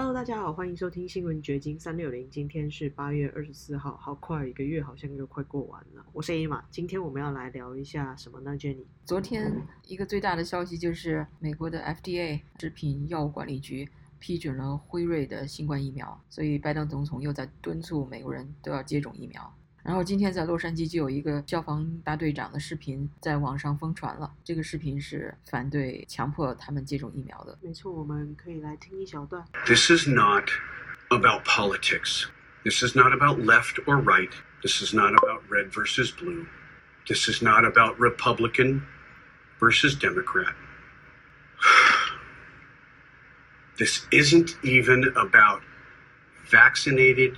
Hello，大家好，欢迎收听新闻掘金三六零。今天是八月二十四号，好快，一个月好像又快过完了。我是 A 玛，今天我们要来聊一下什么呢？Jenny，昨天一个最大的消息就是美国的 FDA 食品药物管理局批准了辉瑞的新冠疫苗，所以拜登总统又在敦促美国人都要接种疫苗。然后今天在洛杉矶就有一个消防大队长的视频在网上疯传了，这个视频是反对强迫他们接种疫苗的。没错，我们可以来听一小段。 This is not about politics. This is not about left or right. This is not about red versus blue. This is not about Republican versus Democrat. This isn't even about vaccinated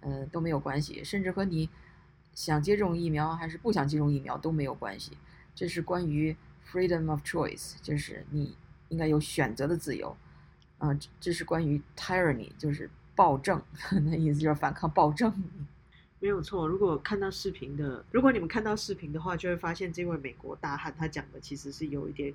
呃都没有关系，甚至和你想接种疫苗还是不想接种疫苗都没有关系。这是关于 freedom of choice，就是你应该有选择的自由。啊、这这是关于 tyranny，就是暴政，那意思就是反抗暴政。没有错，如果看到视频的，如果你们看到视频的话，就会发现这位美国大汉他讲的其实是有一点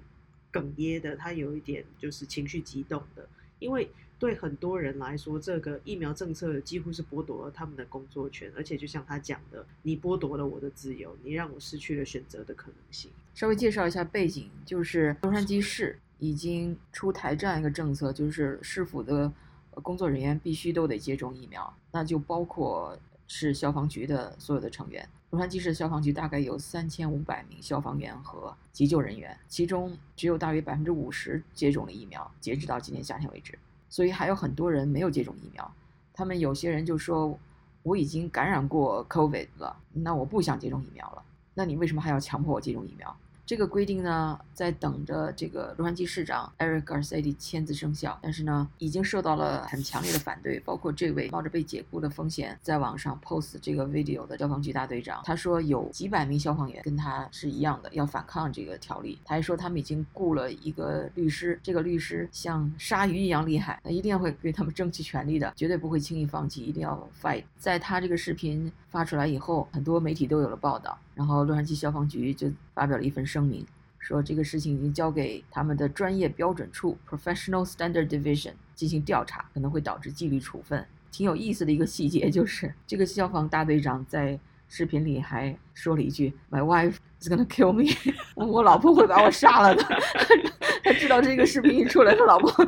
哽咽的，他有一点就是情绪激动的，因为对很多人来说，这个疫苗政策几乎是剥夺了他们的工作权，而且就像他讲的，你剥夺了我的自由，你让我失去了选择的可能性。稍微介绍一下背景，就是洛杉矶市已经出台这样一个政策，就是市府的工作人员必须都得接种疫苗，那就包括市消防局的所有的成员。洛杉矶市消防局大概有三千五百名消防员和急救人员，其中只有大约百分之五十接种了疫苗，截止到今年夏天为止，所以还有很多人没有接种疫苗。他们有些人就说：“我已经感染过 COVID 了，那我不想接种疫苗了。”那你为什么还要强迫我接种疫苗？这个规定呢，在等着这个洛杉矶市长 Eric Garcetti 签字生效，但是呢，已经受到了很强烈的反对，包括这位冒着被解雇的风险在网上 post 这个 video 的消防局大队长，他说有几百名消防员跟他是一样的，要反抗这个条例。他还说他们已经雇了一个律师，这个律师像鲨鱼一样厉害，他一定会为他们争取权利的，绝对不会轻易放弃，一定要 fight。在他这个视频发出来以后，很多媒体都有了报道。然后洛杉矶消防局就发表了一份声明，说这个事情已经交给他们的专业标准处 （Professional Standard Division） 进行调查，可能会导致纪律处分。挺有意思的一个细节就是，这个消防大队长在视频里还说了一句：“My wife is gonna kill me，我老婆会把我杀了的。”他知道这个视频一出来，他老婆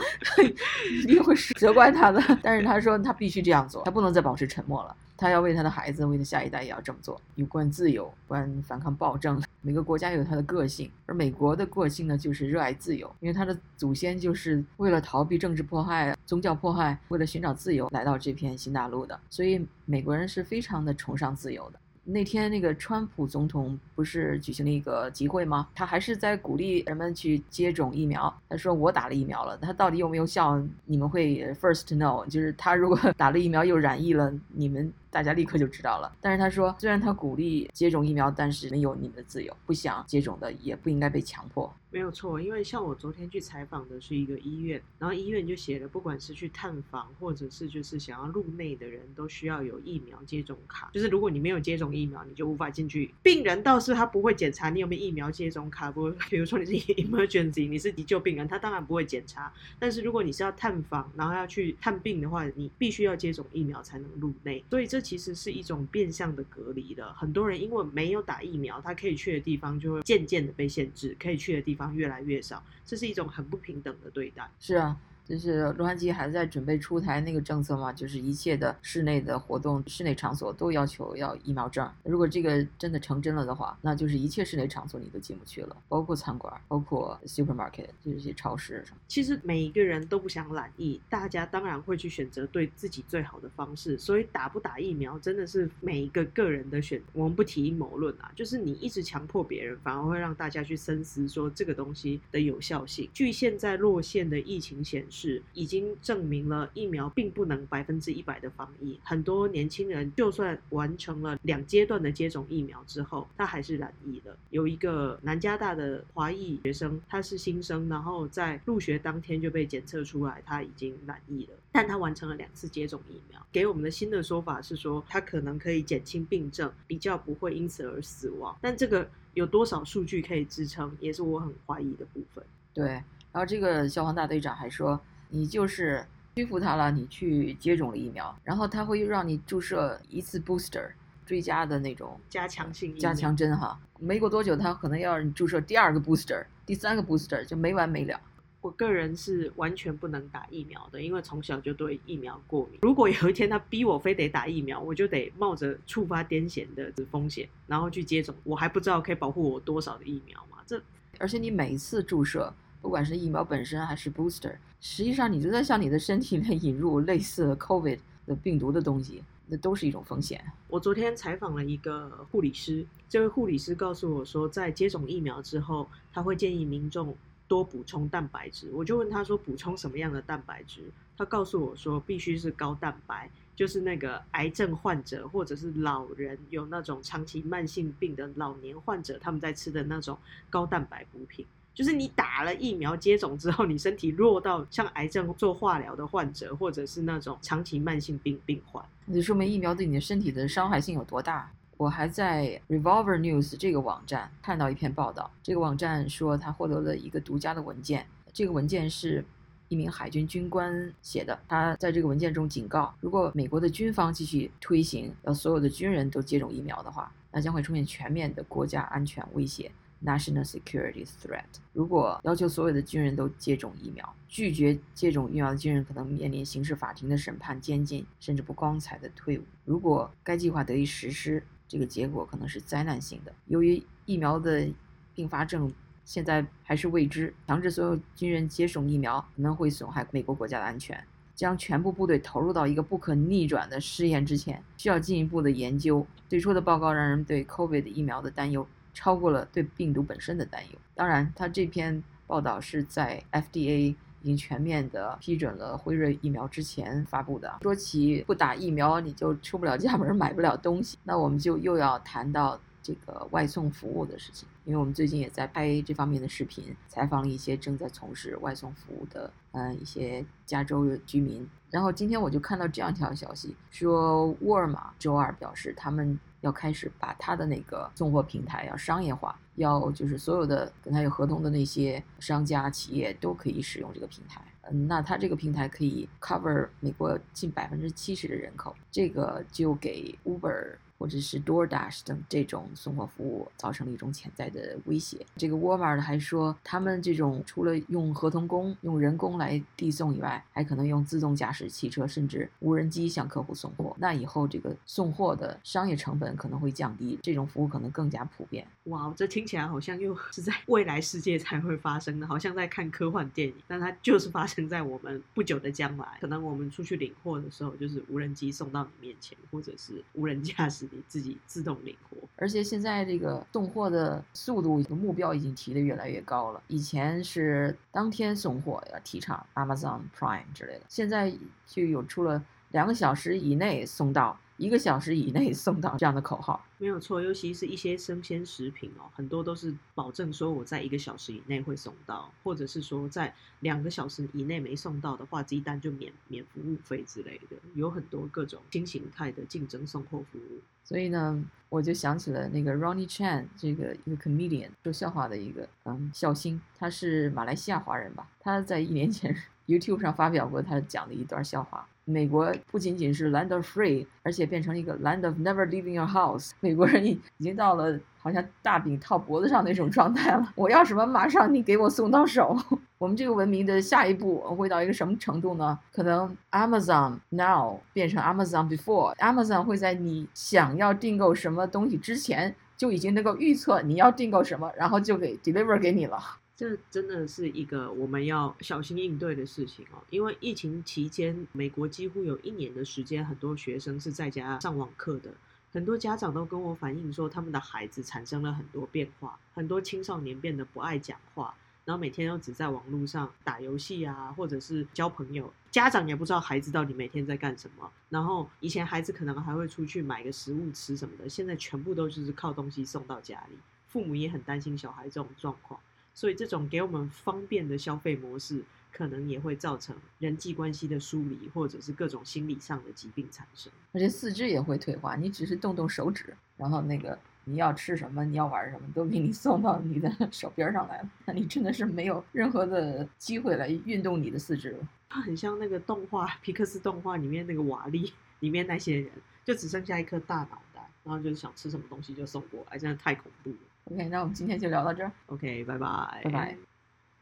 一定会责怪他的。但是他说他必须这样做，他不能再保持沉默了。他要为他的孩子，为他下一代也要这么做。有关自由，关反抗暴政，每个国家有它的个性，而美国的个性呢，就是热爱自由，因为他的祖先就是为了逃避政治迫害、宗教迫害，为了寻找自由来到这片新大陆的，所以美国人是非常的崇尚自由的。那天那个川普总统不是举行了一个集会吗？他还是在鼓励人们去接种疫苗。他说我打了疫苗了，他到底有没有效？你们会 first know，就是他如果 打了疫苗又染疫了，你们大家立刻就知道了。但是他说，虽然他鼓励接种疫苗，但是没有你们的自由，不想接种的也不应该被强迫。没有错，因为像我昨天去采访的是一个医院，然后医院就写了，不管是去探访或者是就是想要入内的人，都需要有疫苗接种卡。就是如果你没有接种疫苗，你就无法进去。病人倒是他不会检查你有没有疫苗接种卡，不，比如说你是 emergency，你是急救病人，他当然不会检查。但是如果你是要探访，然后要去探病的话，你必须要接种疫苗才能入内。所以这其实是一种变相的隔离的。很多人因为没有打疫苗，他可以去的地方就会渐渐的被限制，可以去的地方越来越少，这是一种很不平等的对待。是啊，就是洛杉矶还在准备出台那个政策嘛，就是一切的室内的活动、室内场所都要求要疫苗证。如果这个真的成真了的话，那就是一切室内场所你都进不去了，包括餐馆，包括 supermarket，就是一些超市什么。其实每一个人都不想懒疫，大家当然会去选择对自己最好的方式。所以打不打疫苗真的是每一个个人的选。我们不提阴谋论啊，就是你一直强迫别人，反而会让大家去深思说这个东西的有效性。据现在落线的疫情显是，已经证明了疫苗并不能百分之一百的防疫。很多年轻人就算完成了两阶段的接种疫苗之后，他还是染疫了。有一个南加大的华裔学生，他是新生，然后在入学当天就被检测出来他已经染疫了，但他完成了两次接种疫苗。给我们的新的说法是说，他可能可以减轻病症，比较不会因此而死亡。但这个有多少数据可以支撑，也是我很怀疑的部分。对，然后这个消防大队长还说，你就是屈服他了，你去接种了疫苗，然后他会又让你注射一次 booster 追加的那种加强性加强针哈，没过多久他可能要你注射第二个 booster、第三个 booster，就没完没了。我个人是完全不能打疫苗的，因为从小就对疫苗过敏。如果有一天他逼我非得打疫苗，我就得冒着触发癫痫的风险，然后去接种。我还不知道可以保护我多少的疫苗嘛？这而且你每一次注射，不管是疫苗本身还是 booster，实际上你就在向你的身体内引入类似 COVID 的病毒的东西，那都是一种风险。我昨天采访了一个护理师，这位护理师告诉我说，在接种疫苗之后，他会建议民众。多补充蛋白质，我就问他说补充什么样的蛋白质？他告诉我说必须是高蛋白，就是那个癌症患者或者是老人有那种长期慢性病的老年患者，他们在吃的那种高蛋白补品。就是你打了疫苗接种之后，你身体弱到像癌症做化疗的患者，或者是那种长期慢性病病患，那就说明疫苗对你的身体的伤害性有多大。我还在 Revolver News 这个网站看到一篇报道，这个网站说他获得了一个独家的文件，这个文件是一名海军军官写的。他在这个文件中警告，如果美国的军方继续推行要所有的军人都接种疫苗的话，那将会出现全面的国家安全威胁 （National Security Threat）。如果要求所有的军人都接种疫苗，拒绝接种疫苗的军人可能面临刑事法庭的审判、监禁，甚至不光彩的退伍。如果该计划得以实施，这个结果可能是灾难性的。由于疫苗的并发症现在还是未知，强制所有军人接种疫苗可能会损害美国国家的安全。将全部部队投入到一个不可逆转的试验之前，需要进一步的研究。最初的报告让人对 COVID 疫苗的担忧超过了对病毒本身的担忧。当然，他这篇报道是在 FDA。已经全面的批准了辉瑞疫苗之前发布的。说起不打疫苗你就出不了家门买不了东西，那我们就又要谈到这个外送服务的事情。因为我们最近也在拍这方面的视频，采访了一些正在从事外送服务的嗯一些加州的居民。然后今天我就看到这样一条消息，说沃尔玛周二表示他们要开始把他的那个送货平台要商业化。要就是所有的跟他有合同的那些商家企业都可以使用这个平台，嗯，那他这个平台可以 cover 美国近百分之七十的人口，这个就给 Uber。或者是 DoorDash 等这种送货服务造成了一种潜在的威胁。这个 Walmart 还说，他们这种除了用合同工、用人工来递送以外，还可能用自动驾驶汽车，甚至无人机向客户送货。那以后这个送货的商业成本可能会降低，这种服务可能更加普遍。哇，这听起来好像又 是在未来世界才会发生的，好像在看科幻电影，但它就是发生在我们不久的将来。可能我们出去领货的时候，就是无人机送到你面前，或者是无人驾驶。你自己自动领货，而且现在这个送货的速度目标已经提得越来越高了。以前是当天送货要提倡 Amazon Prime 之类的，现在就有出了两个小时以内送到。一个小时以内送到这样的口号没有错，尤其是一些生鲜食品哦，很多都是保证说我在一个小时以内会送到，或者是说在两个小时以内没送到的话，鸡蛋就免免服务费之类的，有很多各种新形态的竞争送货服务。所以呢，我就想起了那个 Ronnie Chan 这个一个 comedian 说笑话的一个嗯笑星，他是马来西亚华人吧？他在一年前 YouTube 上发表过他讲的一段笑话。美国不仅仅是 land of free，而且变成一个 land of never leaving your house。美国人已已经到了好像大饼套脖子上那种状态了。我要什么，马上你给我送到手。我们这个文明的下一步会到一个什么程度呢？可能 Amazon now 变成 Amazon before。Amazon 会在你想要订购什么东西之前就已经能够预测你要订购什么，然后就给 deliver 给你了。这真的是一个我们要小心应对的事情哦，因为疫情期间，美国几乎有一年的时间，很多学生是在家上网课的，很多家长都跟我反映说，他们的孩子产生了很多变化，很多青少年变得不爱讲话，然后每天都只在网络上打游戏啊，或者是交朋友，家长也不知道孩子到底每天在干什么。然后以前孩子可能还会出去买个食物吃什么的，现在全部都就是靠东西送到家里，父母也很担心小孩这种状况，所以这种给我们方便的消费模式。可能也会造成人际关系的疏离，或者是各种心理上的疾病产生。而且四肢也会退化，你只是动动手指，然后那个你要吃什么，你要玩什么，都给你 送到你的 手边上来了。那你真的是没有任何的机会来运动你的四肢了。它很像那个动画皮克斯动画里面那个瓦力里面那些人，就只剩下一颗大脑袋，然后就是想吃什么东西就送过来，真的太恐怖了。OK，那我们今天就聊到这儿。OK，拜拜，拜拜。